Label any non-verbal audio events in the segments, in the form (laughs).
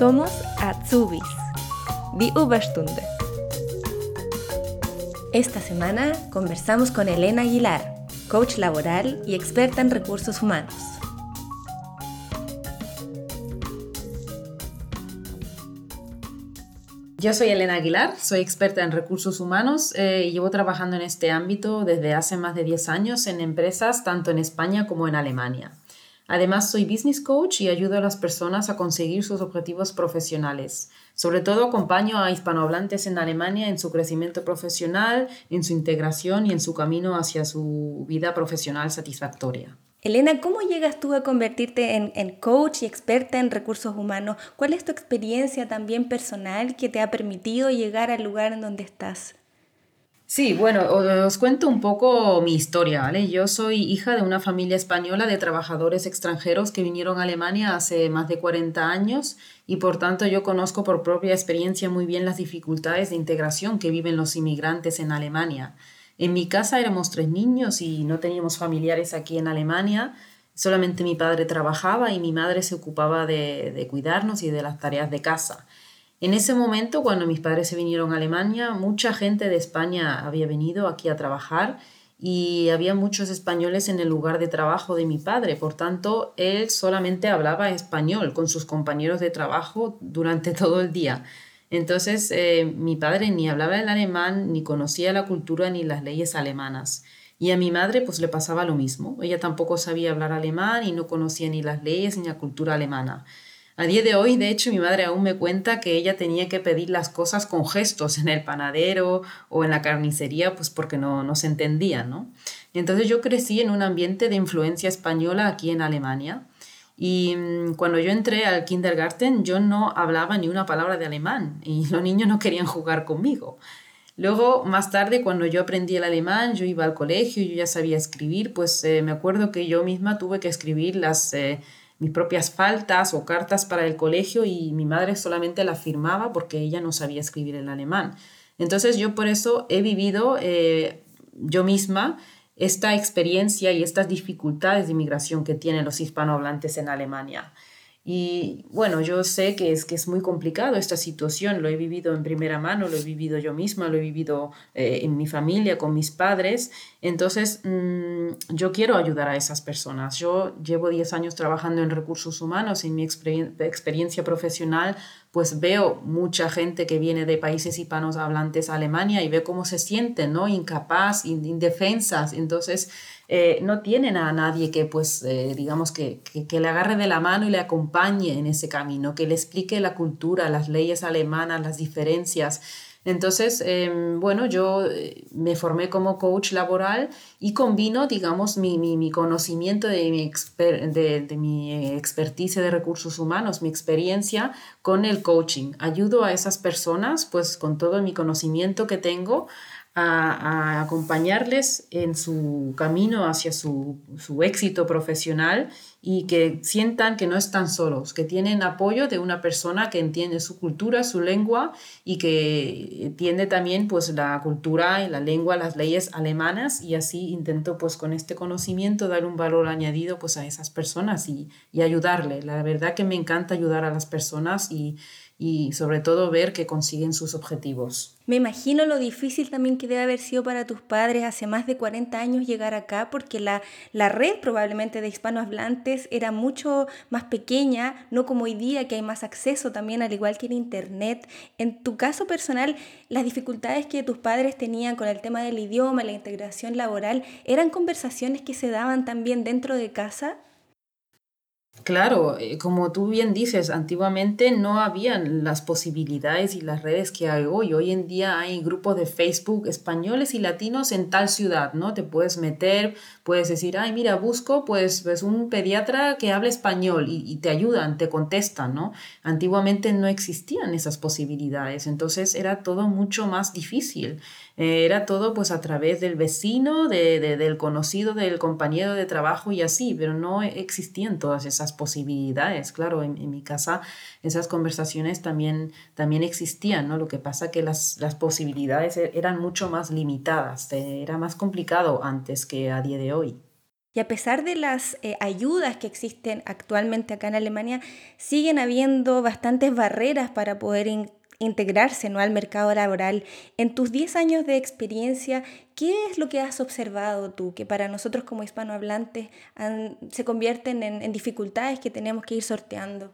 Somos Azubis, die Überstunde. Esta semana conversamos con Elena Aguilar, coach laboral y experta en recursos humanos. Yo soy Elena Aguilar, soy experta en recursos humanos eh, y llevo trabajando en este ámbito desde hace más de 10 años en empresas tanto en España como en Alemania. Además, soy business coach y ayudo a las personas a conseguir sus objetivos profesionales. Sobre todo acompaño a hispanohablantes en Alemania en su crecimiento profesional, en su integración y en su camino hacia su vida profesional satisfactoria. Elena, ¿cómo llegas tú a convertirte en, coach y experta en recursos humanos? ¿Cuál es tu experiencia también personal que te ha permitido llegar al lugar en donde estás? Sí, bueno, os cuento un poco mi historia, ¿vale? Yo soy hija de una familia española de trabajadores extranjeros que vinieron a Alemania hace más de 40 años y por tanto yo conozco por propia experiencia muy bien las dificultades de integración que viven los inmigrantes en Alemania. En mi casa éramos tres niños y no teníamos familiares aquí en Alemania. Solamente mi padre trabajaba y mi madre se ocupaba de, cuidarnos y de las tareas de casa. En ese momento, cuando mis padres se vinieron a Alemania, mucha gente de España había venido aquí a trabajar y había muchos españoles en el lugar de trabajo de mi padre. Por tanto, él solamente hablaba español con sus compañeros de trabajo durante (laughs) todo el día. Entonces, eh, mi padre ni hablaba el alemán, ni conocía la cultura ni las leyes alemanas. Y a mi madre pues le pasaba lo mismo. Ella tampoco sabía hablar alemán y no conocía ni las leyes ni la cultura alemana. A día de hoy, de hecho, mi madre aún me cuenta que ella tenía que pedir las cosas con gestos en el panadero o en la carnicería, pues porque no, no se entendía, ¿no? Entonces yo crecí en un ambiente de influencia española aquí en Alemania y mm, cuando yo entré al kindergarten, yo no hablaba ni una palabra de alemán y (laughs) los niños no querían jugar conmigo. Luego, más tarde, cuando yo aprendí el alemán, yo iba al colegio y yo ya sabía escribir, pues eh, me acuerdo que yo misma tuve que escribir las, eh, mis propias faltas o cartas para el colegio y mi madre solamente la firmaba porque ella no sabía escribir el alemán. Entonces yo por eso he vivido eh, yo misma esta experiencia y estas dificultades de inmigración que tienen los hispanohablantes en Alemania. Y bueno, yo sé que es, que es muy complicado esta situación, lo he vivido en primera mano, lo he vivido yo misma, lo he vivido eh, en mi familia, con mis padres. Entonces, mm, yo quiero ayudar a esas personas. Yo llevo 10 años trabajando en recursos humanos, en mi experiencia profesional, pues veo mucha gente que viene de países hispanohablantes a Alemania y ve cómo se sienten, ¿no? Incapaz, indefensas. Entonces, eh, no tienen a nadie que, pues, eh, digamos, que, que, le agarre de la mano y le acompañe en ese camino, que le explique la cultura, las leyes alemanas, las diferencias. Entonces, em, bueno, yo eh, me formé como coach laboral y combino, digamos, mi, mi, mi conocimiento de mi, de, de mi expertise de recursos humanos, mi experiencia con el coaching. Ayudo a esas personas, pues, con todo mi conocimiento que tengo, a, acompañarles en su camino hacia su, éxito profesional y que sientan que no están solos, que tienen apoyo de una persona que entiende su cultura, su lengua y que entiende también pues la cultura y la lengua, las leyes alemanas y así intento pues con este conocimiento dar un valor añadido pues a esas personas y, y ayudarle. La verdad que me encanta ayudar a las personas y, y sobre todo ver que consiguen sus objetivos. Me imagino lo difícil también que debe haber sido para tus padres hace más de 40 años llegar acá, porque la, la red probablemente de hispanos hablantes era mucho más pequeña, no como hoy día que hay más acceso también, al igual que en Internet. En tu caso personal, las dificultades que tus padres tenían con el tema del idioma, la integración laboral, ¿eran conversaciones que se daban también dentro de casa? Claro, eh, como tú bien dices, antiguamente no habían las posibilidades y las redes que hay hoy. Hoy en día hay grupos de Facebook españoles y latinos en tal ciudad, ¿no? Te puedes meter, puedes decir, ay, mira, busco pues, pues un pediatra que hable español y, te ayudan, te contestan, ¿no? Antiguamente no existían esas posibilidades, entonces era todo mucho más difícil. Eh, era todo pues a través del vecino, de, del conocido, del compañero de trabajo y así, pero no existían todas esas posibilidades. Claro, en, en mi casa esas conversaciones también, también existían, ¿no? Lo que pasa que las, las posibilidades e, eran mucho más limitadas, era más complicado antes que a día de hoy. Y a pesar de las eh, ayudas que existen actualmente acá en Alemania, siguen habiendo bastantes barreras para poder integrarse ¿no? al mercado laboral. En tus 10 años de experiencia, ¿qué es lo que has observado tú que para nosotros como hispanohablantes se convierten en dificultades que tenemos que ir sorteando?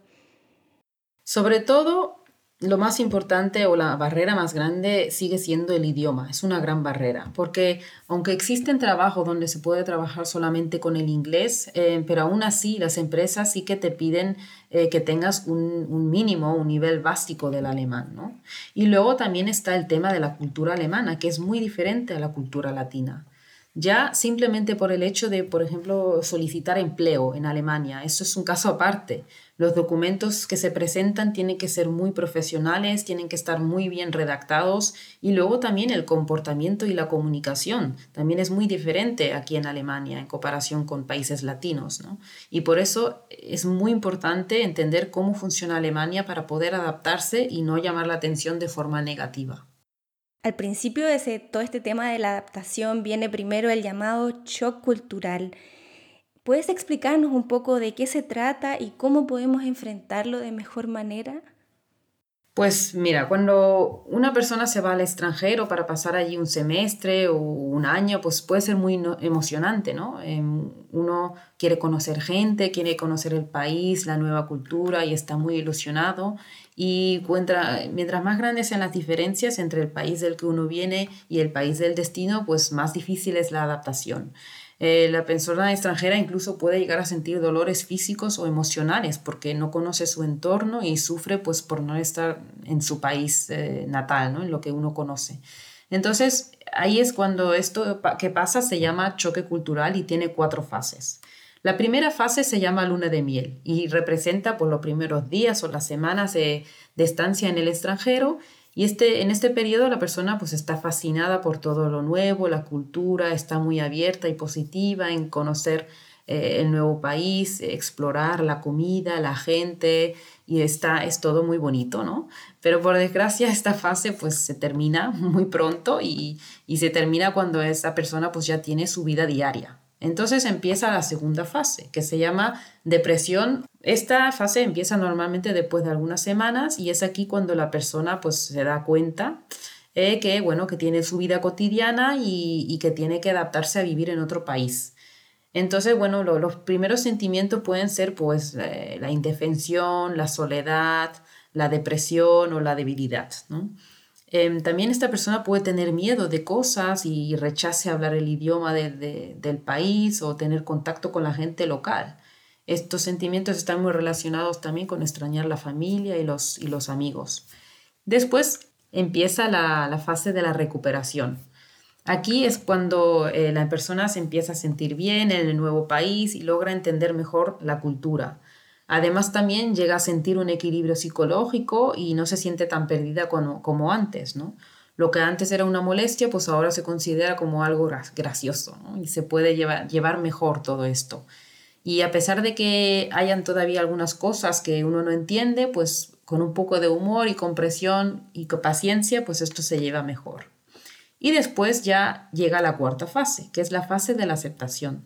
Sobre todo lo más importante o la barrera más grande sigue siendo el idioma. Es una gran barrera, porque aunque existen trabajos donde se puede trabajar solamente con el inglés, eh, pero aún así las empresas sí que te piden eh, que tengas un, un, mínimo, un nivel básico del alemán. ¿no? Y luego también está el tema de la cultura alemana, que es muy diferente a la cultura latina ya simplemente por el hecho de, por ejemplo, solicitar empleo en Alemania. Eso es un caso aparte. Los documentos que se presentan tienen que ser muy profesionales, tienen que estar muy bien redactados y luego también el comportamiento y la comunicación también es muy diferente aquí en Alemania en comparación con países latinos. Y por eso es muy importante entender cómo funciona Alemania para poder adaptarse y no llamar la atención de forma negativa. Al principio de todo este tema de la adaptación viene primero el llamado shock cultural. ¿Puedes explicarnos un poco de qué se trata y cómo podemos enfrentarlo de mejor manera? Pues mira, cuando una persona se va al extranjero para pasar allí un semestre o un año, pues puede ser muy emocionante, ¿no? Em, uno quiere conocer gente, quiere conocer el país, la nueva cultura y está muy ilusionado. Y mientras más grandes sean las diferencias entre el país del que uno viene y el país del destino, pues más difícil es la adaptación. Eh, la persona extranjera incluso puede llegar a sentir dolores físicos o emocionales porque no conoce su entorno y sufre pues por no estar en su país eh, natal, ¿no? en lo que uno conoce. Entonces, ahí es cuando esto que pasa se llama choque cultural y tiene cuatro fases. La primera fase se llama luna de miel y representa por los primeros días o las semanas de, de estancia en el extranjero y este, en este periodo la persona pues está fascinada por todo lo nuevo, la cultura, está muy abierta y positiva en conocer eh, el nuevo país, explorar la comida, la gente y está, es todo muy bonito, ¿no? Pero por desgracia esta fase pues se termina (laughs) muy pronto y, y se termina cuando esa persona pues ya tiene su vida diaria. Entonces empieza la segunda fase, que se llama depresión esta fase empieza normalmente después de algunas semanas y es aquí cuando la persona pues se da cuenta eh, que, bueno, que tiene su vida cotidiana y, que tiene que adaptarse a vivir en otro país. Entonces, bueno, los primeros sentimientos pueden ser pues eh, la indefensión, la soledad, la depresión o la debilidad. Em, también esta persona puede tener miedo de cosas y rechace hablar el idioma del país o tener contacto con la gente local. Estos sentimientos están muy relacionados también con extrañar la familia y los, y los amigos. Después empieza la, fase de la recuperación. Aquí es cuando eh, la persona se empieza a sentir bien en el nuevo país y logra entender mejor la cultura. Además también llega a sentir un equilibrio psicológico y no se siente tan perdida como, antes, ¿no? Lo que antes era una molestia, pues ahora se considera como algo gracioso y se puede llevar, llevar mejor todo esto. Y a pesar de que hayan todavía algunas cosas que uno no entiende, pues con un poco de humor y compresión y paciencia, pues esto se lleva mejor. Y después ya llega la cuarta fase, que es la fase de la aceptación.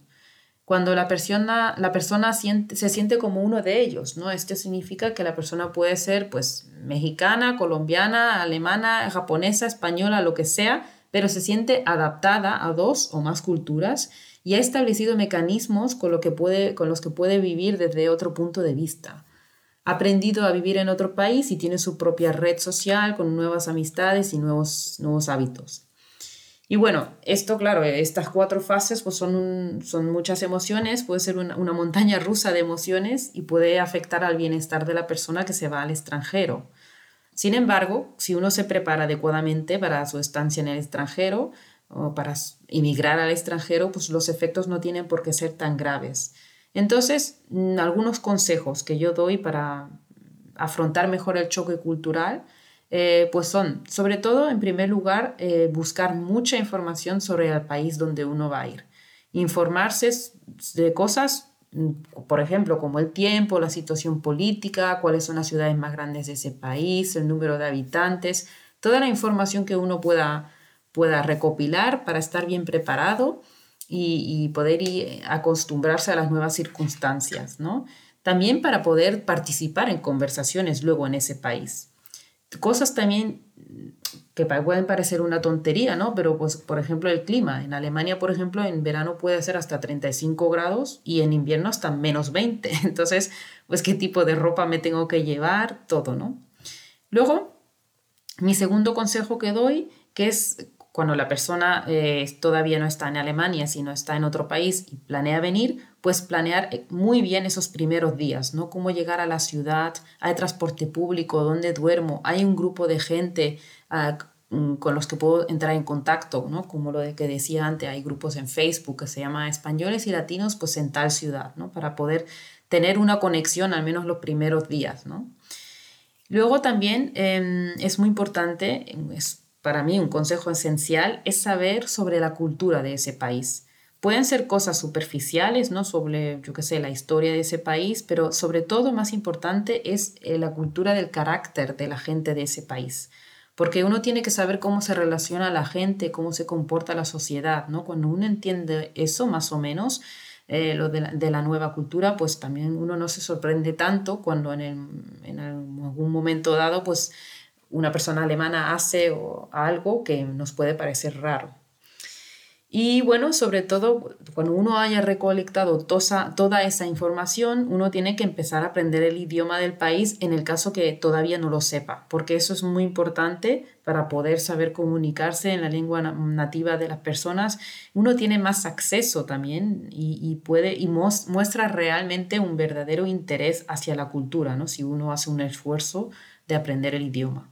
Cuando la persona, la persona se siente como uno de ellos, ¿no? Esto significa que la persona puede ser pues mexicana, colombiana, alemana, japonesa, española, lo que sea, pero se siente adaptada a dos o más culturas y ha establecido mecanismos con, lo que puede, con los que puede vivir desde otro punto de vista. Ha aprendido a vivir en otro país y tiene su propia red social con nuevas amistades y nuevos, nuevos hábitos. Y bueno, esto, claro, estas cuatro fases pues son, son muchas emociones, puede ser una, una, montaña rusa de emociones y puede afectar al bienestar de la persona que se va al extranjero. Sin embargo, si uno se prepara adecuadamente para su estancia en el extranjero, o para emigrar al extranjero, pues los efectos no tienen por qué ser tan graves. Entonces, mm, algunos consejos que yo doy para afrontar mejor el choque cultural, eh, pues son, sobre todo, en primer lugar, eh, buscar mucha información sobre el país donde uno va a ir. Informarse de cosas, mm, por ejemplo, como el tiempo, la situación política, cuáles son las ciudades más grandes de ese país, el número de habitantes, toda la información que uno pueda pueda recopilar para estar bien preparado y, poder acostumbrarse a las nuevas circunstancias, ¿no? También para poder participar en conversaciones luego en ese país. Cosas también que pueden parecer una tontería, ¿no? Pero, pues, por ejemplo, el clima. En Alemania, por ejemplo, en verano puede ser hasta 35 grados y en invierno hasta menos 20. (laughs) Entonces, pues, ¿qué tipo de ropa me tengo que llevar? Todo, ¿no? Luego, mi segundo consejo que doy, que es cuando la persona eh, todavía no está en Alemania, sino está en otro país y planea venir, pues planear eh, muy bien esos primeros días, ¿no? Cómo llegar a la ciudad, hay transporte público, dónde duermo, hay un grupo de gente ah, mm, con los que puedo entrar en contacto, ¿no? Como lo que decía antes, hay grupos en Facebook que se llama Españoles y Latinos, pues en tal ciudad, ¿no? Para poder tener una conexión al menos los primeros días, ¿no? Luego también em, es muy importante, es para mí un consejo esencial, es saber sobre la cultura de ese país. Pueden ser cosas superficiales, ¿no? Sobre, yo qué sé, la historia de ese país, pero sobre todo más importante es eh, la cultura del carácter de la gente de ese país. Porque uno tiene que saber cómo se relaciona la gente, cómo se comporta la sociedad, ¿no? Cuando uno entiende eso más o menos, eh, lo de la, nueva cultura, pues también uno no se sorprende tanto cuando en, algún momento dado, pues una persona alemana hace algo que nos puede parecer raro. Y bueno, sobre todo, cuando uno haya recolectado toda, toda esa información, uno tiene que empezar a aprender el idioma del país en el caso que todavía no lo sepa, porque eso es muy importante para poder saber comunicarse en la lengua nativa de las personas. Uno tiene más acceso también y, puede y muestra realmente un verdadero interés hacia la cultura, ¿no? si uno hace un esfuerzo de aprender el idioma.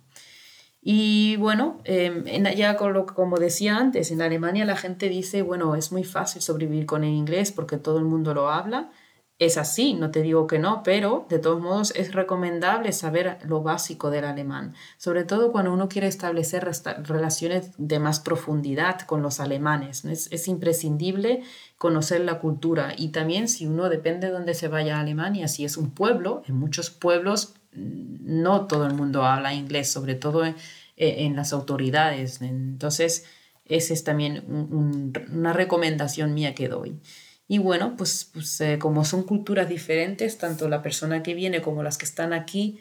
Y bueno, em, ya como decía antes, en Alemania la gente dice, bueno, es muy fácil sobrevivir con el inglés porque todo el mundo lo habla. Es así, no te digo que no, pero de todos modos es recomendable saber lo básico del alemán, sobre todo cuando uno quiere establecer relaciones de más profundidad con los alemanes. Es, es imprescindible conocer la cultura y también si uno depende de dónde se vaya a Alemania, si es un pueblo, en muchos pueblos no todo el mundo habla inglés, sobre todo en, las autoridades. Entonces, esa es también una recomendación mía que doy. Y bueno, pues, pues eh, como son culturas diferentes, tanto la persona que viene como las que están aquí,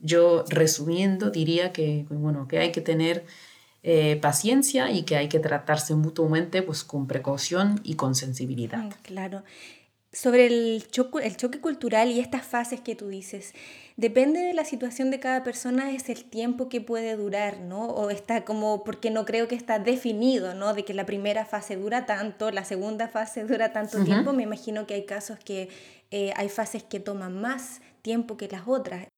yo resumiendo diría que, bueno, que hay que tener eh, paciencia y que hay que tratarse mutuamente pues, con precaución y con sensibilidad. Claro. Sobre el el choque cultural y estas fases que tú dices, Depende de la situación de cada persona, es el tiempo que puede durar, ¿no? O está como, porque no creo que está definido, ¿no? De que la primera fase dura tanto, la segunda fase dura tanto tiempo. Me imagino que hay casos que eh, hay fases que toman más tiempo que las otras.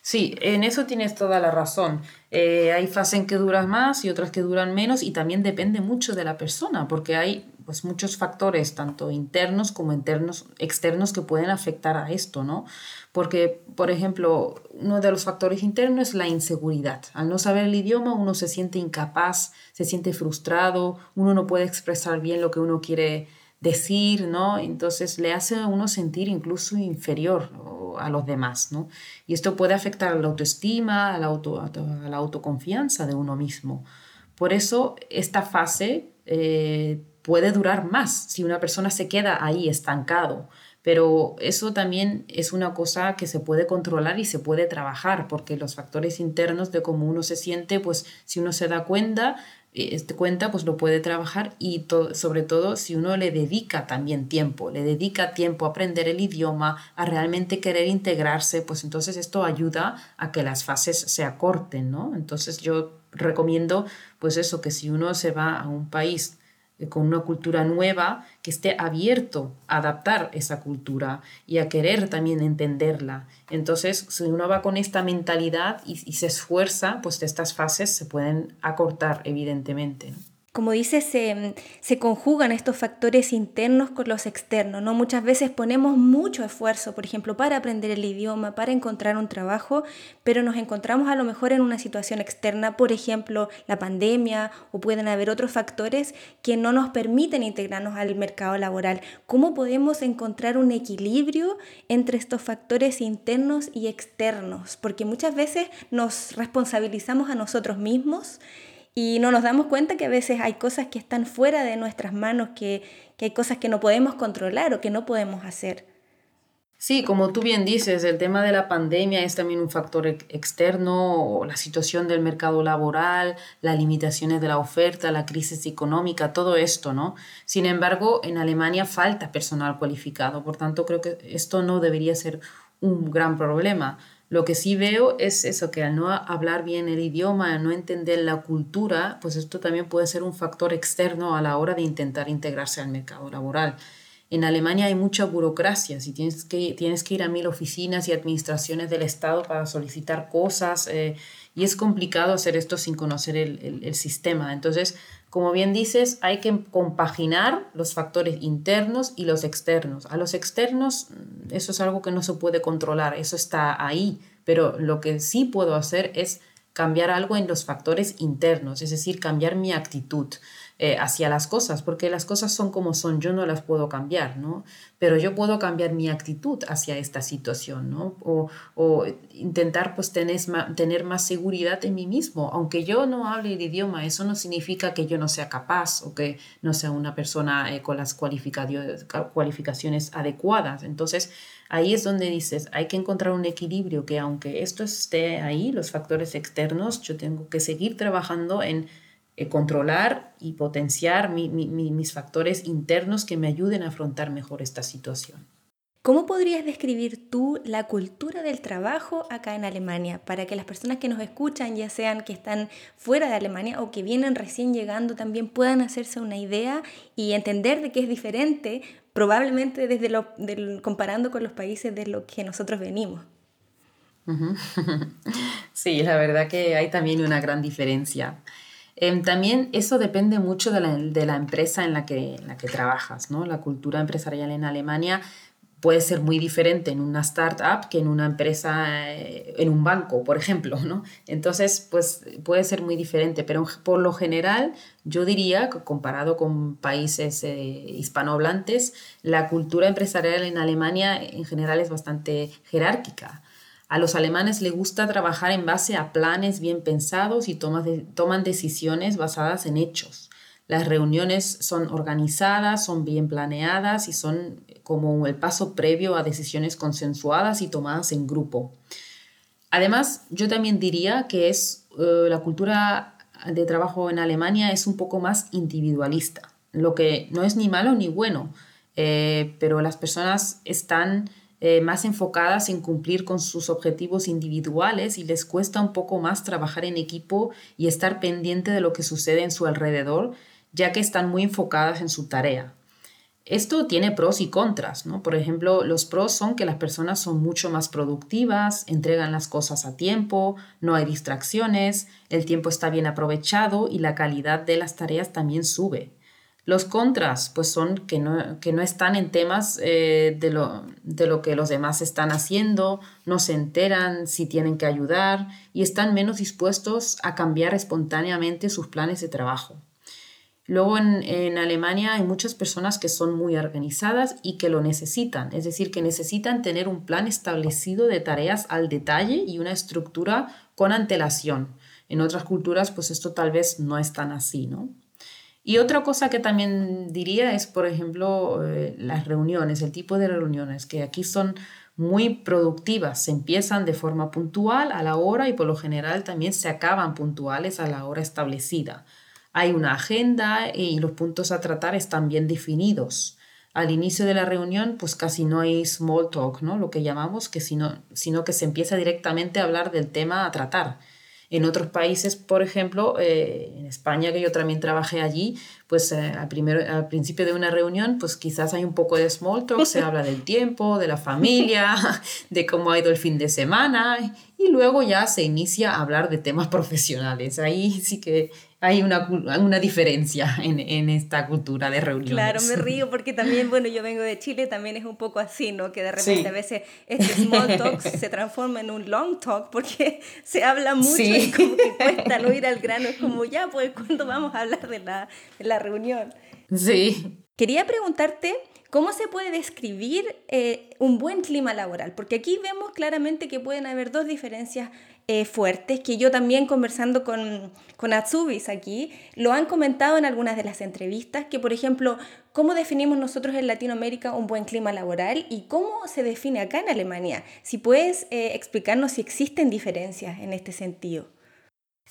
Sí, en eso tienes toda la razón. Eh, hay fases en que duran más y otras que duran menos y también depende mucho de la persona, porque hay pues muchos factores, tanto internos como internos, externos, que pueden afectar a esto, ¿no? Porque, por ejemplo, uno de los factores internos es la inseguridad. Al no saber el idioma, uno se siente incapaz, se siente frustrado, uno no puede expresar bien lo que uno quiere decir, ¿no? Entonces le hace a uno sentir incluso inferior a los demás, ¿no? Y esto puede afectar a la autoestima, a la, auto, a la autoconfianza de uno mismo. Por eso esta fase eh, puede durar más si una persona se queda ahí estancado. Pero eso también es una cosa que se puede controlar y se puede trabajar, porque los factores internos de cómo uno se siente, pues si uno se da cuenta, este cuenta, pues lo puede trabajar y sobre todo si uno le dedica también tiempo, le dedica tiempo a aprender el idioma, a realmente querer integrarse, pues entonces esto ayuda a que las fases se acorten, ¿no? Entonces yo recomiendo pues eso, que si uno se va a un país eh, con una cultura nueva, que esté abierto a adaptar esa cultura y a querer también entenderla. Entonces, si uno va con esta mentalidad y, y se esfuerza, pues estas fases se pueden acortar, evidentemente como dices, se, conjugan estos factores internos con los externos, ¿no? Muchas veces ponemos mucho esfuerzo, por ejemplo, para aprender el idioma, para encontrar un trabajo, pero nos encontramos a lo mejor en una situación externa, por ejemplo, la pandemia, o pueden haber otros factores que no nos permiten integrarnos al mercado laboral. ¿Cómo podemos encontrar un equilibrio entre estos factores internos y externos? Porque muchas veces nos responsabilizamos a nosotros mismos y no nos damos cuenta que a veces hay cosas que están fuera de nuestras manos, que, que hay cosas que no podemos controlar o que no podemos hacer. Sí, como tú bien dices, el tema de la pandemia es también un factor externo, la situación del mercado laboral, las limitaciones de la oferta, la crisis económica, todo esto, ¿no? Sin embargo, en Alemania falta personal cualificado, por tanto creo que esto no debería ser un gran problema. Lo que sí veo es eso, que al no hablar bien el idioma, al no entender la cultura, pues esto también puede ser un factor externo a la hora de intentar integrarse al mercado laboral. En Alemania hay mucha burocracia, si tienes que, tienes que ir a mil oficinas y administraciones del Estado para solicitar cosas eh, y es complicado hacer esto sin conocer el, el, sistema. Entonces, como bien dices, hay que compaginar los factores internos y los externos. A los externos, mm, eso es algo que no se puede controlar, eso está ahí, pero lo que sí puedo hacer es cambiar algo en los factores internos, es decir, cambiar mi actitud. Eh, hacia las cosas, porque las cosas son como son, yo no las puedo cambiar, ¿no? Pero yo puedo cambiar mi actitud hacia esta situación, ¿no? O, o intentar pues tener, tener más seguridad en mí mismo, aunque yo no hable el idioma, eso no significa que yo no sea capaz o que no sea una persona eh, con las cualificaciones adecuadas. Entonces, ahí es donde dices, hay que encontrar un equilibrio que aunque esto esté ahí, los factores externos, yo tengo que seguir trabajando en eh, controlar y potenciar mis factores internos que me ayuden a afrontar mejor esta situación. ¿Cómo podrías describir tú la cultura del trabajo acá en Alemania para que las personas que nos escuchan, ya sean que están fuera de Alemania o que vienen recién llegando, también puedan hacerse una idea y entender de qué es diferente, probablemente desde lo, comparando con los países de los que nosotros venimos? (laughs) Sí, la verdad que hay también una gran diferencia. Em, también eso depende mucho de la, de la empresa en la, que, en la que trabajas, ¿no? La cultura empresarial en Alemania puede ser muy diferente en una startup que en una empresa, eh, en un banco, por ejemplo, ¿no? Entonces, pues puede ser muy diferente, pero por lo general yo diría que comparado con países eh, hispanohablantes, la cultura empresarial en Alemania en general es bastante jerárquica. A los alemanes les gusta trabajar en base a planes bien pensados y toman decisiones basadas en hechos. Las reuniones son organizadas, son bien planeadas y son como el paso previo a decisiones consensuadas y tomadas en grupo. Además, yo también diría que es eh, la cultura de trabajo en Alemania es un poco más individualista, lo que no es ni malo ni bueno, eh, pero las personas están eh, más enfocadas en cumplir con sus objetivos individuales y les cuesta un poco más trabajar en equipo y estar pendiente de lo que sucede en su alrededor, ya que están muy enfocadas en su tarea. Esto tiene pros y contras, ¿no? Por ejemplo, los pros son que las personas son mucho más productivas, entregan las cosas a tiempo, no hay distracciones, el tiempo está bien aprovechado y la calidad de las tareas también sube. Los contras, pues son que no, que no están en temas eh, de, lo, de lo que los demás están haciendo, no se enteran si tienen que ayudar y están menos dispuestos a cambiar espontáneamente sus planes de trabajo. Luego en, en, Alemania hay muchas personas que son muy organizadas y que lo necesitan, es decir, que necesitan tener un plan establecido de tareas al detalle y una estructura con antelación. En otras culturas, pues esto tal vez no es tan así, ¿no? Y otra cosa que también diría es, por ejemplo, eh, las reuniones, el tipo de reuniones, que aquí son muy productivas, se empiezan de forma puntual a la hora y por lo general también se acaban puntuales a la hora establecida. Hay una agenda y los puntos a tratar están bien definidos. Al inicio de la reunión, pues casi no hay small talk, ¿no? Lo que llamamos, que sino, sino que se empieza directamente a hablar del tema a tratar. En otros países, por ejemplo, eh, en España, que yo también trabajé allí, pues eh, al, al principio de una reunión, pues quizás hay un poco de small talk, se (laughs) habla del tiempo, de la familia, (laughs) de cómo ha ido el fin de semana, y luego ya se inicia a hablar de temas profesionales. Ahí sí que hay una, una diferencia en, en, esta cultura de reuniones. Claro, me (laughs) río porque también, bueno, yo vengo de Chile, también es un poco así, ¿no? Que de repente a veces este small talk (laughs) se transforma en un long talk porque (laughs) se habla mucho y como que cuesta no ir al grano, es como ya, pues, ¿cuándo vamos a hablar de la, de la reunión? Sí. Quería preguntarte ¿Cómo se puede describir eh, un buen clima laboral? Porque aquí vemos claramente que pueden haber dos diferencias eh, fuertes que yo también conversando con, con Atsubis aquí, lo han comentado en algunas de las entrevistas, que por ejemplo, ¿cómo definimos nosotros en Latinoamérica un buen clima laboral y cómo se define acá en Alemania? Si puedes eh, explicarnos si existen diferencias en este sentido.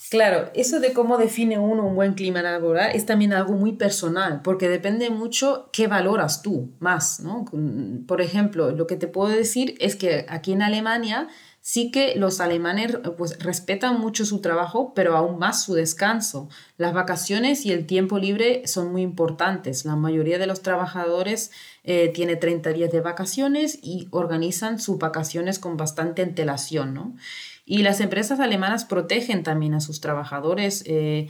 Claro, eso de cómo define uno un buen clima laboral es también algo muy personal, porque depende mucho qué valoras tú más, ¿no? Por ejemplo, lo que te puedo decir es que aquí en Alemania sí que los alemanes pues, respetan mucho su trabajo, pero aún más su descanso. Las vacaciones y el tiempo libre son muy importantes. La mayoría de los trabajadores eh, tiene 30 días de vacaciones y organizan sus vacaciones con bastante antelación, ¿no? Y las empresas alemanas protegen también a sus trabajadores, eh,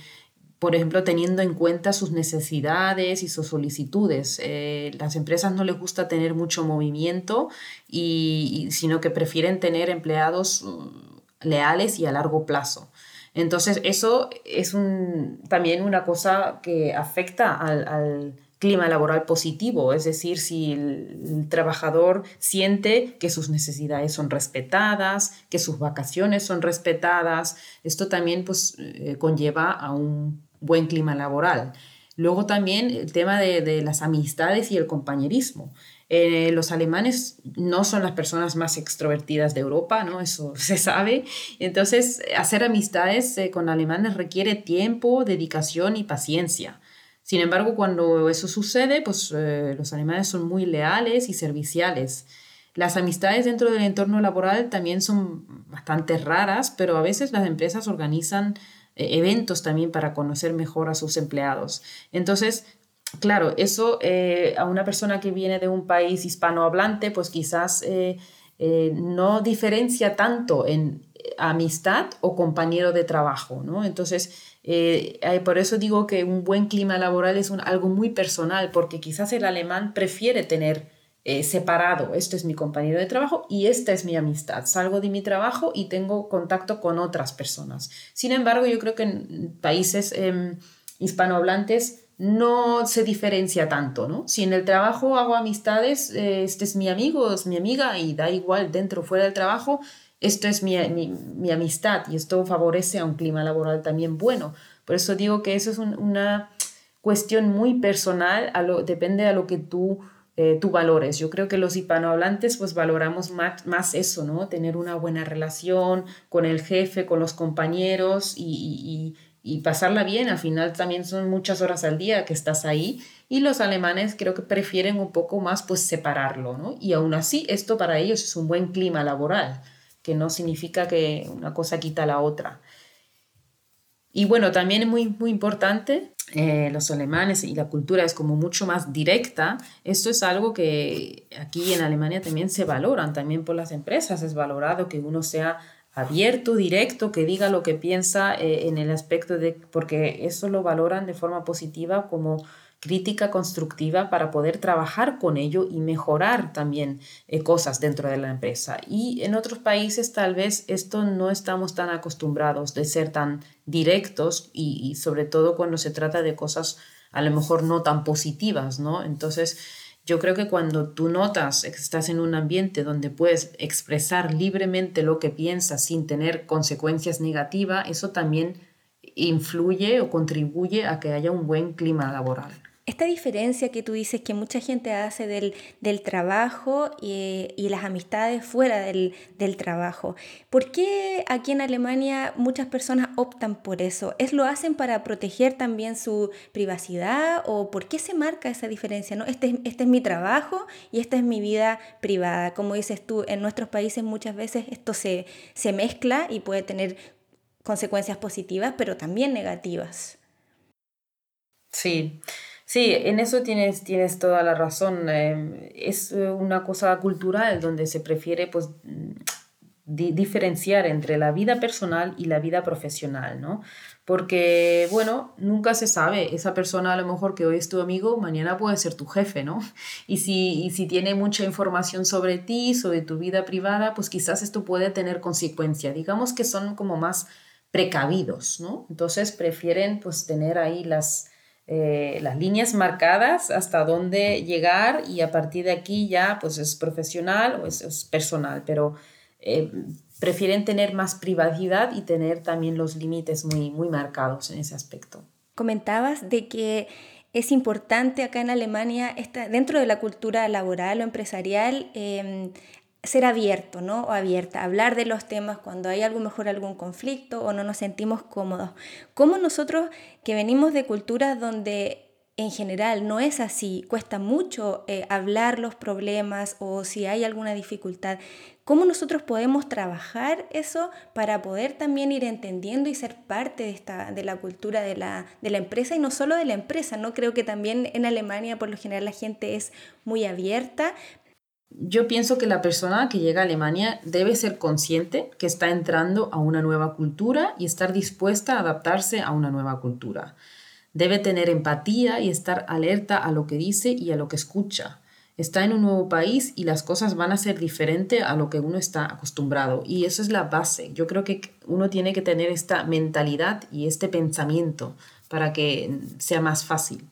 por ejemplo, teniendo en cuenta sus necesidades y sus solicitudes. Eh, las empresas no les gusta tener mucho movimiento, y, sino que prefieren tener empleados mm, leales y a largo plazo. Entonces, eso es un, también una cosa que afecta al clima laboral positivo, es decir, si el, trabajador siente que sus necesidades son respetadas, que sus vacaciones son respetadas, esto también pues, eh, conlleva a un buen clima laboral. Luego también el tema de, las amistades y el compañerismo. Eh, los alemanes no son las personas más extrovertidas de Europa, ¿no? Eso (laughs) se sabe. Entonces, hacer amistades eh, con alemanes requiere tiempo, dedicación y paciencia. Sin embargo, cuando eso sucede, pues eh, los alemanes son muy leales y serviciales. Las amistades dentro del entorno laboral también son bastante raras, pero a veces las empresas organizan eh, eventos también para conocer mejor a sus empleados. Entonces, claro, eso eh, a una persona que viene de un país hispanohablante, pues quizás no diferencia tanto en amistad o compañero de trabajo, ¿no? Entonces, eh, por eso digo que un buen clima laboral es algo muy personal, porque quizás el alemán prefiere tener eh, separado, esto es mi compañero de trabajo y esta es mi amistad. Salgo de mi trabajo y tengo contacto con otras personas. Sin embargo, yo creo que en países em, hispanohablantes no se diferencia tanto, ¿no? Si en el trabajo hago amistades, eh, este es mi amigo, es mi amiga y da igual dentro o fuera del trabajo, esto es mi, amistad y esto favorece a un clima laboral también bueno. Por eso digo que eso es una cuestión muy personal, a lo, depende de lo que tú, eh, valores. Yo creo que los hispanohablantes pues valoramos más, más, eso, ¿no? Tener una buena relación con el jefe, con los compañeros y, y, y pasarla bien. Al final también son muchas horas al día que estás ahí y los alemanes creo que prefieren un poco más pues separarlo, ¿no? Y aún así esto para ellos es un buen clima laboral que no significa que una cosa quita la otra. Y bueno, también es muy, muy importante, eh, los alemanes y la cultura es como mucho más directa. Esto es algo que aquí en Alemania también se valoran, también por las empresas es valorado que uno sea abierto, directo, que diga lo que piensa eh, en el aspecto de, porque eso lo valoran de forma positiva como crítica constructiva para poder trabajar con ello y mejorar también eh, cosas dentro de la empresa. Y en otros países tal vez esto no estamos tan acostumbrados de ser tan directos y, sobre todo cuando se trata de cosas a lo mejor no tan positivas, ¿no? Entonces, yo creo que cuando tú notas que estás en un ambiente donde puedes expresar libremente lo que piensas sin tener consecuencias negativas, eso también influye o contribuye a que haya un buen clima laboral esta diferencia que tú dices que mucha gente hace del, trabajo y, las amistades fuera del, trabajo, ¿por qué aquí en Alemania muchas personas optan por eso? ¿Es lo hacen para proteger también su privacidad o por qué se marca esa diferencia? ¿no? Este, este es mi trabajo y esta es mi vida privada. Como dices tú, en nuestros países muchas veces esto se, se mezcla y puede tener consecuencias positivas, pero también negativas. Sí. Sí, en eso tienes, tienes toda la razón. Em, es una cosa cultural donde se prefiere pues, diferenciar entre la vida personal y la vida profesional, ¿no? Porque, bueno, nunca se sabe, esa persona a lo mejor que hoy es tu amigo, mañana puede ser tu jefe, ¿no? (laughs) Y si, y si tiene mucha información sobre ti, sobre tu vida privada, pues quizás esto puede tener consecuencia. Digamos que son como más precavidos, ¿no? Entonces prefieren pues tener ahí las eh, las líneas marcadas hasta dónde llegar y a partir de aquí ya pues es profesional o es, personal, pero eh, prefieren tener más privacidad y tener también los límites muy, muy marcados en ese aspecto. Comentabas de que es importante acá en Alemania, dentro de la cultura laboral o empresarial, em, ser abierto, ¿no? O abierta, hablar de los temas cuando hay algo mejor algún conflicto o no nos sentimos cómodos. ¿Cómo nosotros que venimos de culturas donde en general no es así, cuesta mucho eh, hablar los problemas o si hay alguna dificultad, ¿cómo nosotros podemos trabajar eso para poder también ir entendiendo y ser parte de, esta, de la cultura de la, de la empresa y no solo de la empresa? No creo que también en Alemania por lo general la gente es muy abierta, yo pienso que la persona que llega a Alemania debe ser consciente que está entrando a una nueva cultura y estar dispuesta a adaptarse a una nueva cultura. Debe tener empatía y estar alerta a lo que dice y a lo que escucha. Está en un nuevo país y las cosas van a ser diferentes a lo que uno está acostumbrado. Y eso es la base. Yo creo que uno tiene que tener esta mentalidad y este pensamiento para que sea más fácil.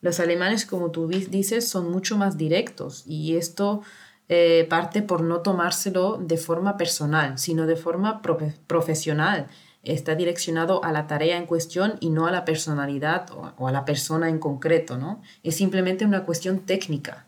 Los alemanes, como tú dices, son mucho más directos y esto eh, parte por no tomárselo de forma personal, sino de forma profesional. Está direccionado a la tarea en cuestión y no a la personalidad o, a la persona en concreto, ¿no? Es simplemente una cuestión técnica.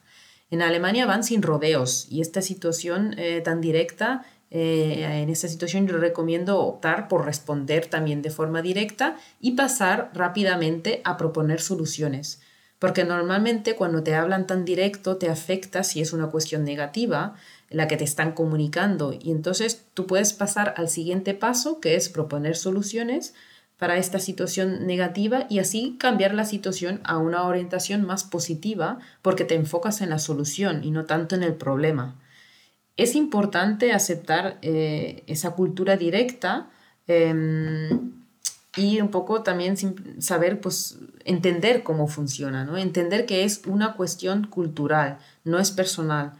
En Alemania van sin rodeos y esta situación eh, tan directa, eh, en esta situación yo recomiendo optar por responder también de forma directa y pasar rápidamente a proponer soluciones porque normalmente cuando te hablan tan directo te afecta si es una cuestión negativa la que te están comunicando y entonces tú puedes pasar al siguiente paso que es proponer soluciones para esta situación negativa y así cambiar la situación a una orientación más positiva porque te enfocas en la solución y no tanto en el problema. Es importante aceptar eh, esa cultura directa em, y un poco también saber, pues, entender cómo funciona, ¿no? Entender que es una cuestión cultural, no es personal.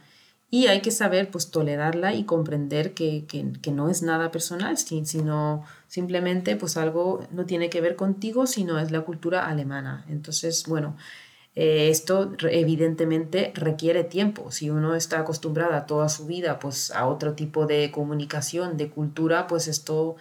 Y hay que saber, pues, tolerarla y comprender que, no es nada personal, sino simplemente, pues, algo no tiene que ver contigo, sino es la cultura alemana. Entonces, bueno, eh, esto evidentemente requiere tiempo. Si uno está acostumbrada toda su vida, pues, a otro tipo de comunicación, de cultura, pues esto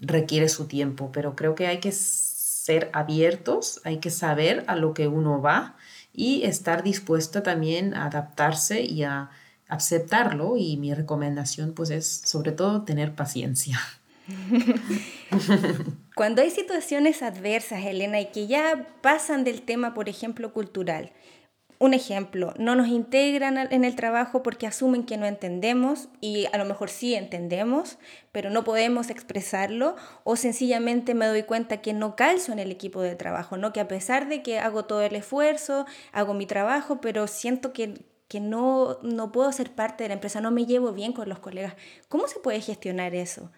requiere su tiempo, pero creo que hay que ser abiertos, hay que saber a lo que uno va y estar dispuesta también a adaptarse y a aceptarlo y mi recomendación pues es sobre todo tener paciencia. (laughs) Cuando hay situaciones adversas, Elena, y que ya pasan del tema, por ejemplo, cultural, un ejemplo, no nos integran en el trabajo porque asumen que no entendemos y a lo mejor sí entendemos, pero no podemos expresarlo o sencillamente me doy cuenta que no calzo en el equipo de trabajo, ¿no? que a pesar de que hago todo el esfuerzo, hago mi trabajo, pero siento que, que no, no puedo ser parte de la empresa, no me llevo bien con los colegas. ¿Cómo se puede gestionar eso?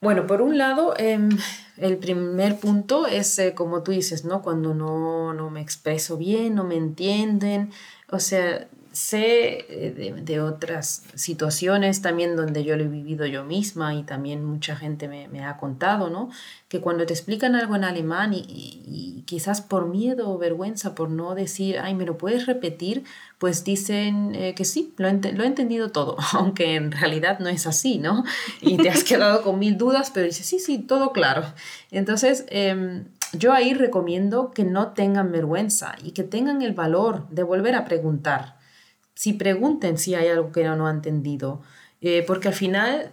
Bueno, por un lado, em, el primer punto es, eh, como tú dices, ¿no? Cuando no, no me expreso bien, no me entienden, o sea, sé eh, de, otras situaciones también donde yo lo he vivido yo misma y también mucha gente me, ha contado, ¿no? Que cuando te explican algo en alemán y, quizás por miedo o vergüenza por no decir, ay, ¿me lo puedes repetir? Pues dicen eh, que sí, lo, lo, he entendido todo, (laughs) aunque en realidad no es así, ¿no? Y te has (laughs) quedado con mil dudas, pero dices, sí, sí, todo claro. Entonces, em, yo ahí recomiendo que no tengan vergüenza y que tengan el valor de volver a preguntar si pregunten si hay algo que no, han entendido, eh, porque al final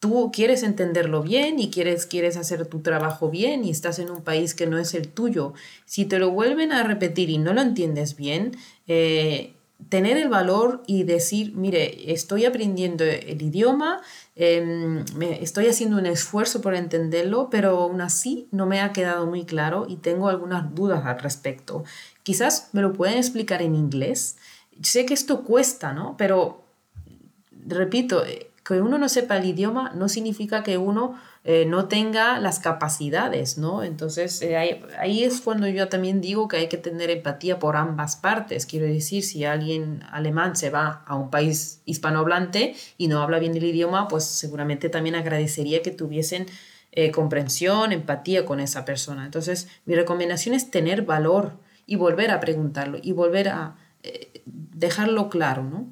tú quieres entenderlo bien y quieres, quieres hacer tu trabajo bien y estás en un país que no es el tuyo. Si te lo vuelven a repetir y no lo entiendes bien, eh, tener el valor y decir, mire, estoy aprendiendo el idioma, em, estoy haciendo un esfuerzo por entenderlo, pero aún así no me ha quedado muy claro y tengo algunas dudas al respecto. Quizás me lo pueden explicar en inglés sé que esto cuesta, ¿no? Pero, repito, eh, que uno no sepa el idioma no significa que uno eh, no tenga las capacidades, ¿no? Entonces, eh, ahí, es cuando yo también digo que hay que tener empatía por ambas partes. Quiero decir, si alguien alemán se va a un país hispanohablante y no habla bien el idioma, pues seguramente también agradecería que tuviesen comprensión, empatía con esa persona. Entonces, mi recomendación es tener valor y volver a preguntarlo y volver a dejarlo claro, ¿no?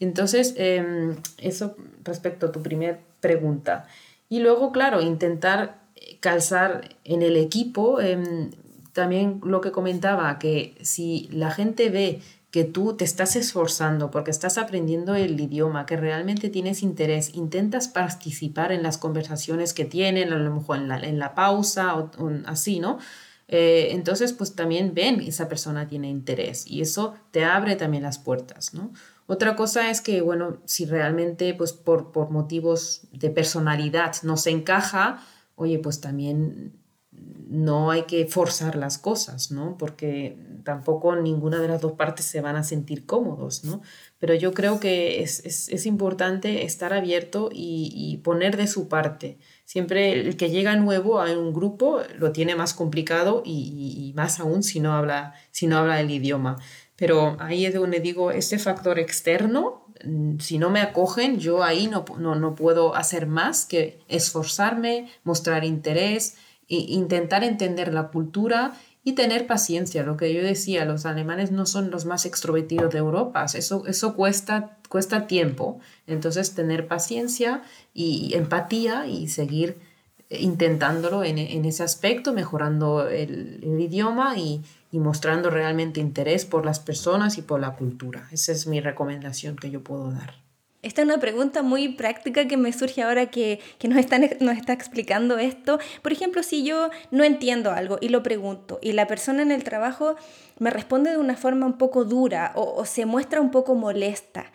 Entonces, em, eso respecto a tu primer pregunta. Y luego, claro, intentar calzar en el equipo, em, también lo que comentaba, que si la gente ve que tú te estás esforzando porque estás aprendiendo el idioma, que realmente tienes interés, intentas participar en las conversaciones que tienen, a lo mejor en la, en la pausa o, así, ¿no? Eh, entonces, pues también ven esa persona tiene interés y eso te abre también las puertas, ¿no? Otra cosa es que, bueno, si realmente, pues por, por motivos de personalidad no se encaja, oye, pues también no hay que forzar las cosas, ¿no? Porque tampoco ninguna de las dos partes se van a sentir cómodos, ¿no? Pero yo creo que es, importante estar abierto y, poner de su parte. Siempre el que llega nuevo a un grupo lo tiene más complicado y, más aún si no, habla, si no habla el idioma. Pero ahí es donde digo, este factor externo, mm, si no me acogen, yo ahí no, no, no puedo hacer más que esforzarme, mostrar interés, intentar entender la cultura y tener paciencia. Lo que yo decía, los alemanes no son los más extrovertidos de Europa, eso, eso cuesta, cuesta tiempo. Entonces, tener paciencia y empatía y seguir intentándolo en, ese aspecto, mejorando el, idioma y, y, mostrando realmente interés por las personas y por la cultura. Esa es mi recomendación que yo puedo dar. Esta es una pregunta muy práctica que me surge ahora que, nos, están, nos está explicando esto. Por ejemplo, si yo no entiendo algo y lo pregunto y la persona en el trabajo me responde de una forma un poco dura o, se muestra un poco molesta,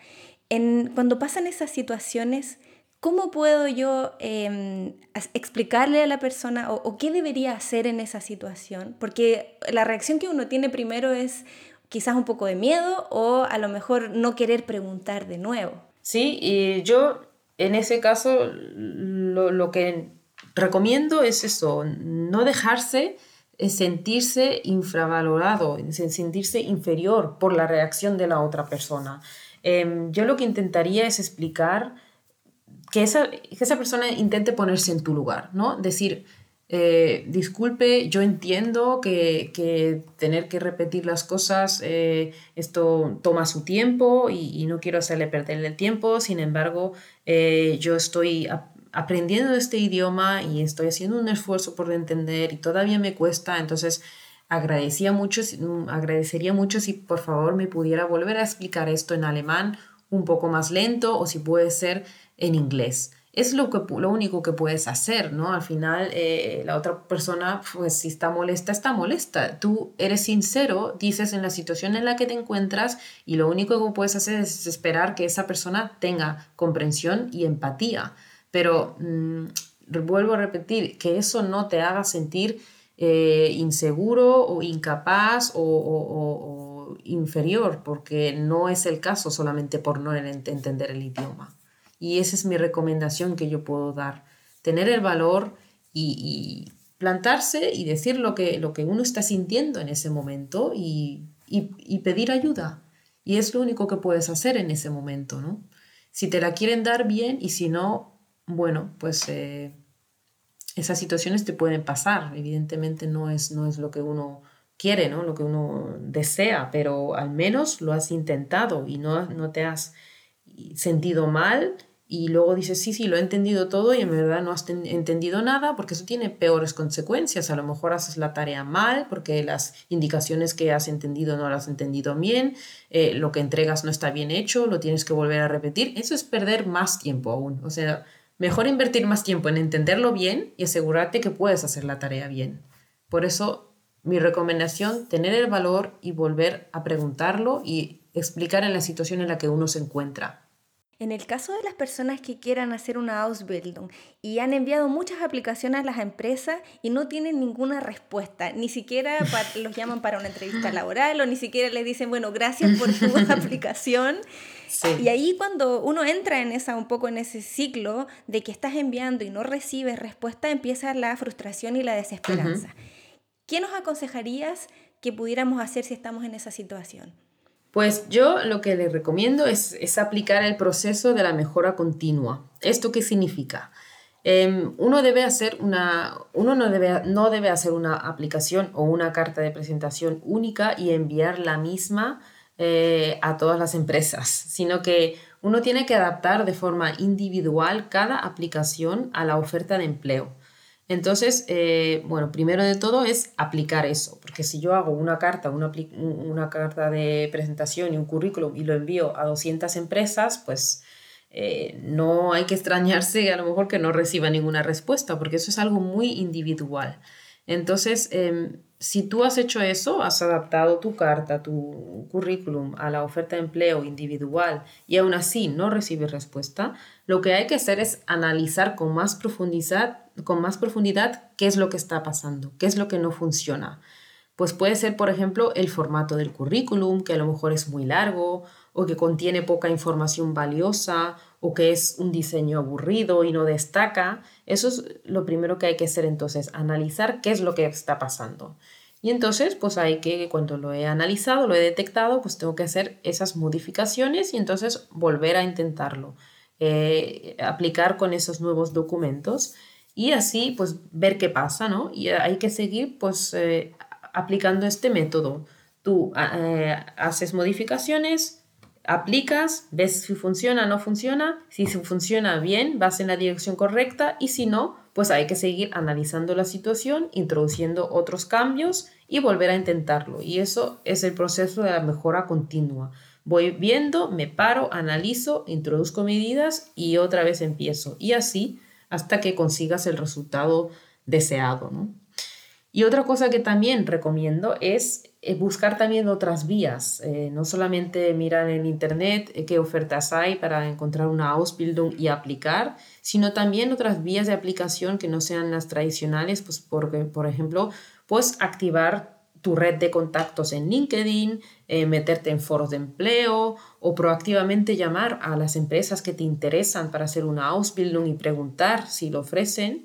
cuando pasan esas situaciones, ¿cómo puedo yo em, explicarle a la persona o qué debería hacer en esa situación? Porque la reacción que uno tiene primero es quizás un poco de miedo o a lo mejor no querer preguntar de nuevo. Sí, y yo en ese caso lo, que recomiendo es eso, no dejarse eh, sentirse infravalorado, sentirse inferior por la reacción de la otra persona. Em, yo lo que intentaría es explicar que esa, que esa persona intente ponerse en tu lugar, ¿no? Decir, eh, disculpe, yo entiendo que, tener que repetir las cosas, eh, esto toma su tiempo y, no quiero hacerle perder el tiempo, sin embargo, eh, yo estoy aprendiendo este idioma y estoy haciendo un esfuerzo por entender y todavía me cuesta, entonces agradecía mucho, agradecería mucho si por favor me pudiera volver a explicar esto en alemán un poco más lento o si puede ser en inglés es lo, que, lo único que puedes hacer, ¿no? Al final, eh, la otra persona, pues si está molesta, está molesta. Tú eres sincero, dices en la situación en la que te encuentras y lo único que puedes hacer es esperar que esa persona tenga comprensión y empatía. Pero mm, vuelvo a repetir, que eso no te haga sentir eh, inseguro o incapaz o, o inferior, porque no es el caso solamente por no entender el idioma. Y esa es mi recomendación que yo puedo dar. Tener el valor y, plantarse y decir lo que, lo que uno está sintiendo en ese momento y, pedir ayuda. Y es lo único que puedes hacer en ese momento, ¿no? Si te la quieren dar bien y si no, bueno, pues eh, esas situaciones te pueden pasar. Evidentemente no es, no es lo que uno quiere, ¿no? Lo que uno desea, pero al menos lo has intentado y no, no te has sentido mal y luego dices, sí, sí, lo he entendido todo y en verdad no has entendido nada porque eso tiene peores consecuencias. A lo mejor haces la tarea mal porque las indicaciones que has entendido no las has entendido bien, eh, lo que entregas no está bien hecho, lo tienes que volver a repetir. Eso es perder más tiempo aún. O sea, mejor invertir más tiempo en entenderlo bien y asegurarte que puedes hacer la tarea bien. Por eso, mi recomendación, tener el valor y volver a preguntarlo y explicar en la situación en la que uno se encuentra en el caso de las personas que quieran hacer una Ausbildung y han enviado muchas aplicaciones a las empresas y no tienen ninguna respuesta, ni siquiera los llaman para una entrevista laboral o ni siquiera les dicen, bueno, gracias por tu (laughs) aplicación. Y ahí cuando uno entra en esa un poco en ese ciclo de que estás enviando y no recibes respuesta, empieza la frustración y la desesperanza. ¿Qué nos aconsejarías que pudiéramos hacer si estamos en esa situación? Pues yo lo que le recomiendo es, aplicar el proceso de la mejora continua. ¿Esto qué significa? Em, uno debe hacer una, uno no debe, no debe hacer una aplicación o una carta de presentación única y enviar la misma eh, a todas las empresas, sino que uno tiene que adaptar de forma individual cada aplicación a la oferta de empleo. Entonces, eh, bueno, primero de todo es aplicar eso, porque si yo hago una carta, una, una, carta de presentación y un currículum y lo envío a 200 empresas, pues eh, no hay que extrañarse a lo mejor que no reciba ninguna respuesta, porque eso es algo muy individual. Entonces, em, si tú has hecho eso, has adaptado tu carta, tu currículum a la oferta de empleo individual y aún así no recibes respuesta, lo que hay que hacer es analizar con más profundidad, con más profundidad qué es lo que está pasando, qué es lo que no funciona. Pues puede ser, por ejemplo, el formato del currículum, que a lo mejor es muy largo o que contiene poca información valiosa o que es un diseño aburrido y no destaca. Eso es lo primero que hay que hacer entonces, analizar qué es lo que está pasando. Y entonces, pues hay que, cuando lo he analizado, lo he detectado, pues tengo que hacer esas modificaciones y entonces volver a intentarlo, eh, aplicar con esos nuevos documentos y así, pues ver qué pasa, ¿no? Y hay que seguir, pues, eh, aplicando este método. Tú eh, haces modificaciones, aplicas, ves si funciona o no funciona, si funciona bien, vas en la dirección correcta y si no, pues hay que seguir analizando la situación, introduciendo otros cambios y volver a intentarlo. Y eso es el proceso de la mejora continua. Voy viendo, me paro, analizo, introduzco medidas y otra vez empiezo. Y así hasta que consigas el resultado deseado. ¿no? Y otra cosa que también recomiendo es eh, buscar también otras vías, eh, no solamente mirar en internet eh, qué ofertas hay para encontrar una Ausbildung y aplicar, sino también otras vías de aplicación que no sean las tradicionales, pues porque, por ejemplo, pues activar tu red de contactos en LinkedIn, meterte en foros de empleo o proactivamente llamar a las empresas que te interesan para hacer una Ausbildung y preguntar si lo ofrecen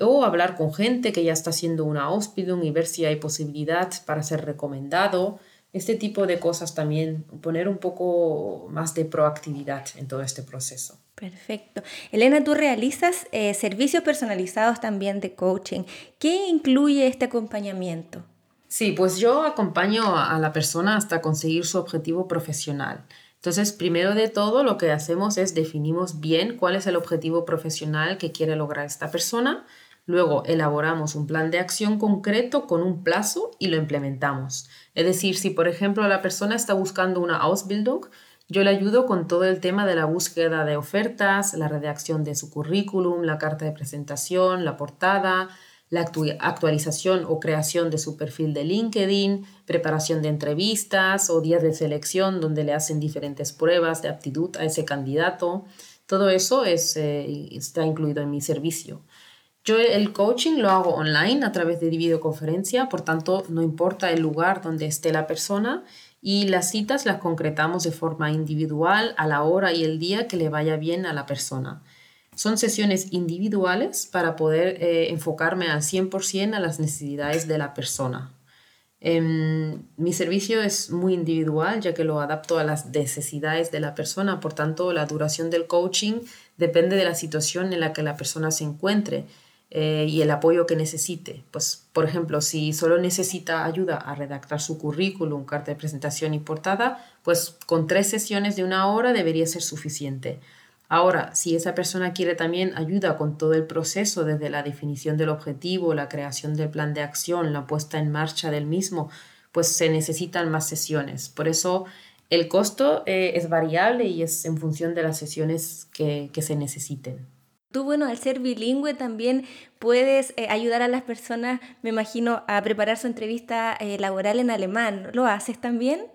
o hablar con gente que ya está haciendo una Ausbildung y ver si hay posibilidad para ser recomendado. Este tipo de cosas también, poner un poco más de proactividad en todo este proceso. Perfecto. Elena, tú realizas eh, servicios personalizados también de coaching. ¿Qué incluye este acompañamiento? Sí, pues yo acompaño a la persona hasta conseguir su objetivo profesional. Entonces, primero de todo, lo que hacemos es definimos bien cuál es el objetivo profesional que quiere lograr esta persona Luego elaboramos un plan de acción concreto con un plazo y lo implementamos. Es decir, si por ejemplo la persona está buscando una Ausbildung, yo le ayudo con todo el tema de la búsqueda de ofertas, la redacción de su currículum, la carta de presentación, la portada, la actualización o creación de su perfil de LinkedIn, preparación de entrevistas o días de selección donde le hacen diferentes pruebas de aptitud a ese candidato. Todo eso es, eh, está incluido en mi servicio. Yo el coaching lo hago online a través de videoconferencia, por tanto no importa el lugar donde esté la persona y las citas las concretamos de forma individual a la hora y el día que le vaya bien a la persona. Son sesiones individuales para poder eh, enfocarme al 100% a las necesidades de la persona. Em, mi servicio es muy individual ya que lo adapto a las necesidades de la persona, por tanto la duración del coaching depende de la situación en la que la persona se encuentre eh, y el apoyo que necesite. Pues, por ejemplo, si solo necesita ayuda a redactar su currículum, carta de presentación y portada, pues con tres sesiones de una hora debería ser suficiente. Ahora, si esa persona quiere también ayuda con todo el proceso, desde la definición del objetivo, la creación del plan de acción, la puesta en marcha del mismo, pues se necesitan más sesiones. Por eso el costo eh, es variable y es en función de las sesiones que se necesiten. Tú, bueno, al ser bilingüe también puedes eh, ayudar a las personas, me imagino, a preparar su entrevista eh, laboral en alemán. ¿Lo haces también?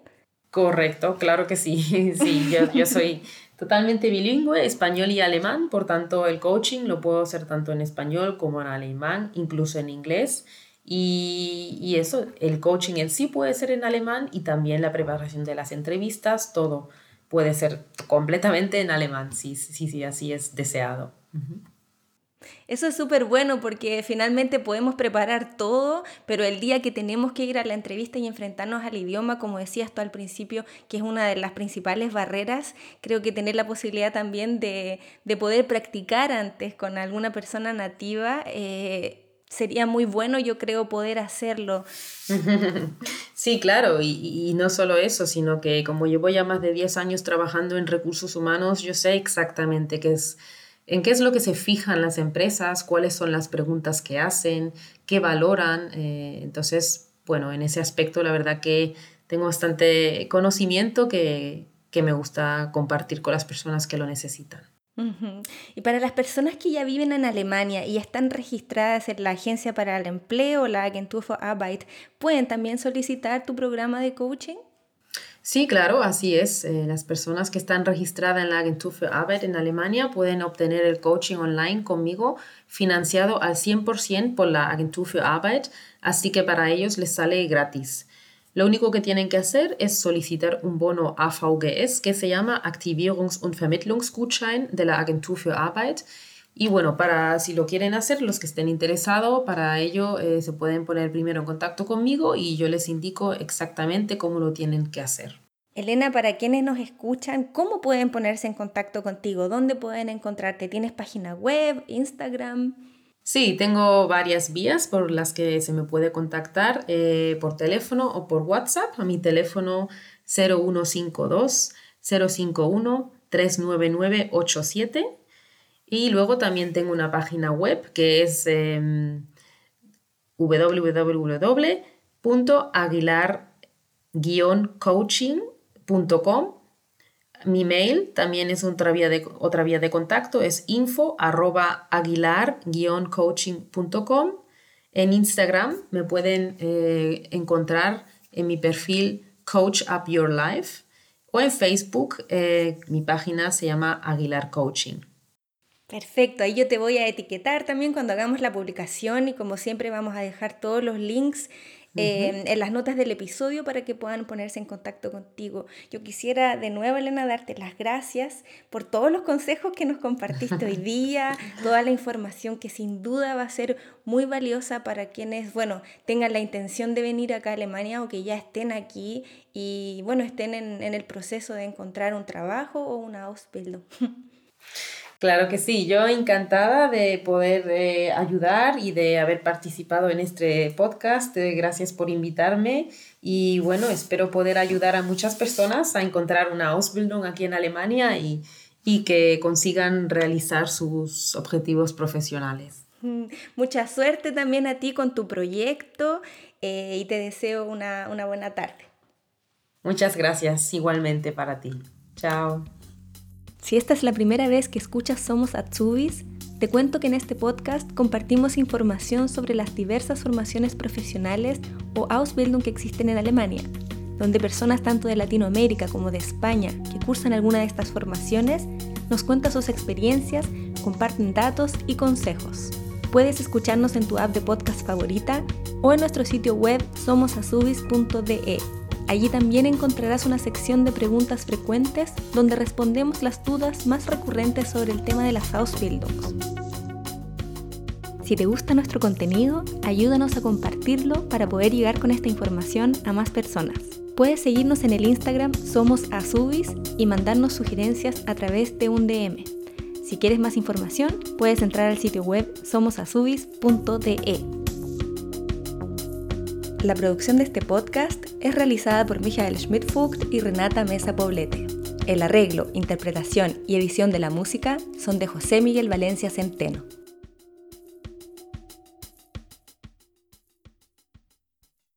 Correcto, claro que sí. (laughs) sí, yo, yo soy totalmente bilingüe, español y alemán, por tanto el coaching lo puedo hacer tanto en español como en alemán, incluso en inglés. Y, y, eso, el coaching en sí puede ser en alemán y también la preparación de las entrevistas, todo puede ser completamente en alemán, sí, sí, sí, así es deseado. Eso es súper bueno porque finalmente podemos preparar todo, pero el día que tenemos que ir a la entrevista y enfrentarnos al idioma, como decías tú al principio, que es una de las principales barreras, creo que tener la posibilidad también de, poder practicar antes con alguna persona nativa. Eh, sería muy bueno, yo creo, poder hacerlo. (laughs) Sí, claro, y, y, no solo eso, sino que como llevo ya más de 10 años trabajando en recursos humanos, yo sé exactamente qué es, en qué es lo que se fijan las empresas, cuáles son las preguntas que hacen, qué valoran. Eh, entonces, bueno, en ese aspecto la verdad que tengo bastante conocimiento que, que me gusta compartir con las personas que lo necesitan. Y para las personas que ya viven en Alemania y están registradas en la Agencia para el Empleo, la Agentur für Arbeit, ¿pueden también solicitar tu programa de coaching? Sí, claro, así es. Eh, las personas que están registradas en la Agentur für Arbeit en Alemania pueden obtener el coaching online conmigo financiado al 100% por la Agentur für Arbeit, así que para ellos les sale gratis. Lo único que tienen que hacer es solicitar un bono AVGS que se llama Aktivierungs- und Vermittlungsgutschein de la Agentur für Arbeit. Y bueno, para si lo quieren hacer, los que estén interesados, para ello eh, se pueden poner primero en contacto conmigo y yo les indico exactamente cómo lo tienen que hacer. Elena, para quienes nos escuchan, ¿cómo pueden ponerse en contacto contigo? ¿Dónde pueden encontrarte? ¿Tienes página web, Instagram? Sí, tengo varias vías por las que se me puede contactar eh, por teléfono o por WhatsApp a mi teléfono 0152 051 39987 y luego también tengo una página web que es eh, www.aguilar-coaching.com mi mail también es otra vía de, otra vía de contacto, es info aguilar-coaching.com. En Instagram me pueden eh, encontrar en mi perfil Coach Up Your Life o en Facebook eh, mi página se llama Aguilar Coaching. Perfecto, ahí yo te voy a etiquetar también cuando hagamos la publicación y como siempre vamos a dejar todos los links Em, en las notas del episodio para que puedan ponerse en contacto contigo. Yo quisiera de nuevo, Elena, darte las gracias por todos los consejos que nos compartiste hoy (laughs) día, toda la información que sin duda va a ser muy valiosa para quienes, bueno, tengan la intención de venir acá a Alemania o que ya estén aquí y, bueno, estén en, en el proceso de encontrar un trabajo o una Ausbildung. (laughs) Claro que sí, yo encantada de poder eh, ayudar y de haber participado en este podcast. Eh, gracias por invitarme y bueno, espero poder ayudar a muchas personas a encontrar una Ausbildung aquí en Alemania y, y que consigan realizar sus objetivos profesionales. Mm, mucha suerte también a ti con tu proyecto eh, y te deseo una, una buena tarde. Muchas gracias igualmente para ti. Chao. Si esta es la primera vez que escuchas Somos Atsubis, te cuento que en este podcast compartimos información sobre las diversas formaciones profesionales o Ausbildung que existen en Alemania, donde personas tanto de Latinoamérica como de España que cursan alguna de estas formaciones nos cuentan sus experiencias, comparten datos y consejos. Puedes escucharnos en tu app de podcast favorita o en nuestro sitio web somosasubis.de Allí también encontrarás una sección de preguntas frecuentes donde respondemos las dudas más recurrentes sobre el tema de las Ausbildungs. Si te gusta nuestro contenido, ayúdanos a compartirlo para poder llegar con esta información a más personas. Puedes seguirnos en el Instagram Somos Azubis y mandarnos sugerencias a través de un DM. Si quieres más información, puedes entrar al sitio web somosazubis.de. La producción de este podcast es realizada por Michael Schmidt-Fugt y Renata Mesa Poblete. El arreglo, interpretación y edición de la música son de José Miguel Valencia Centeno.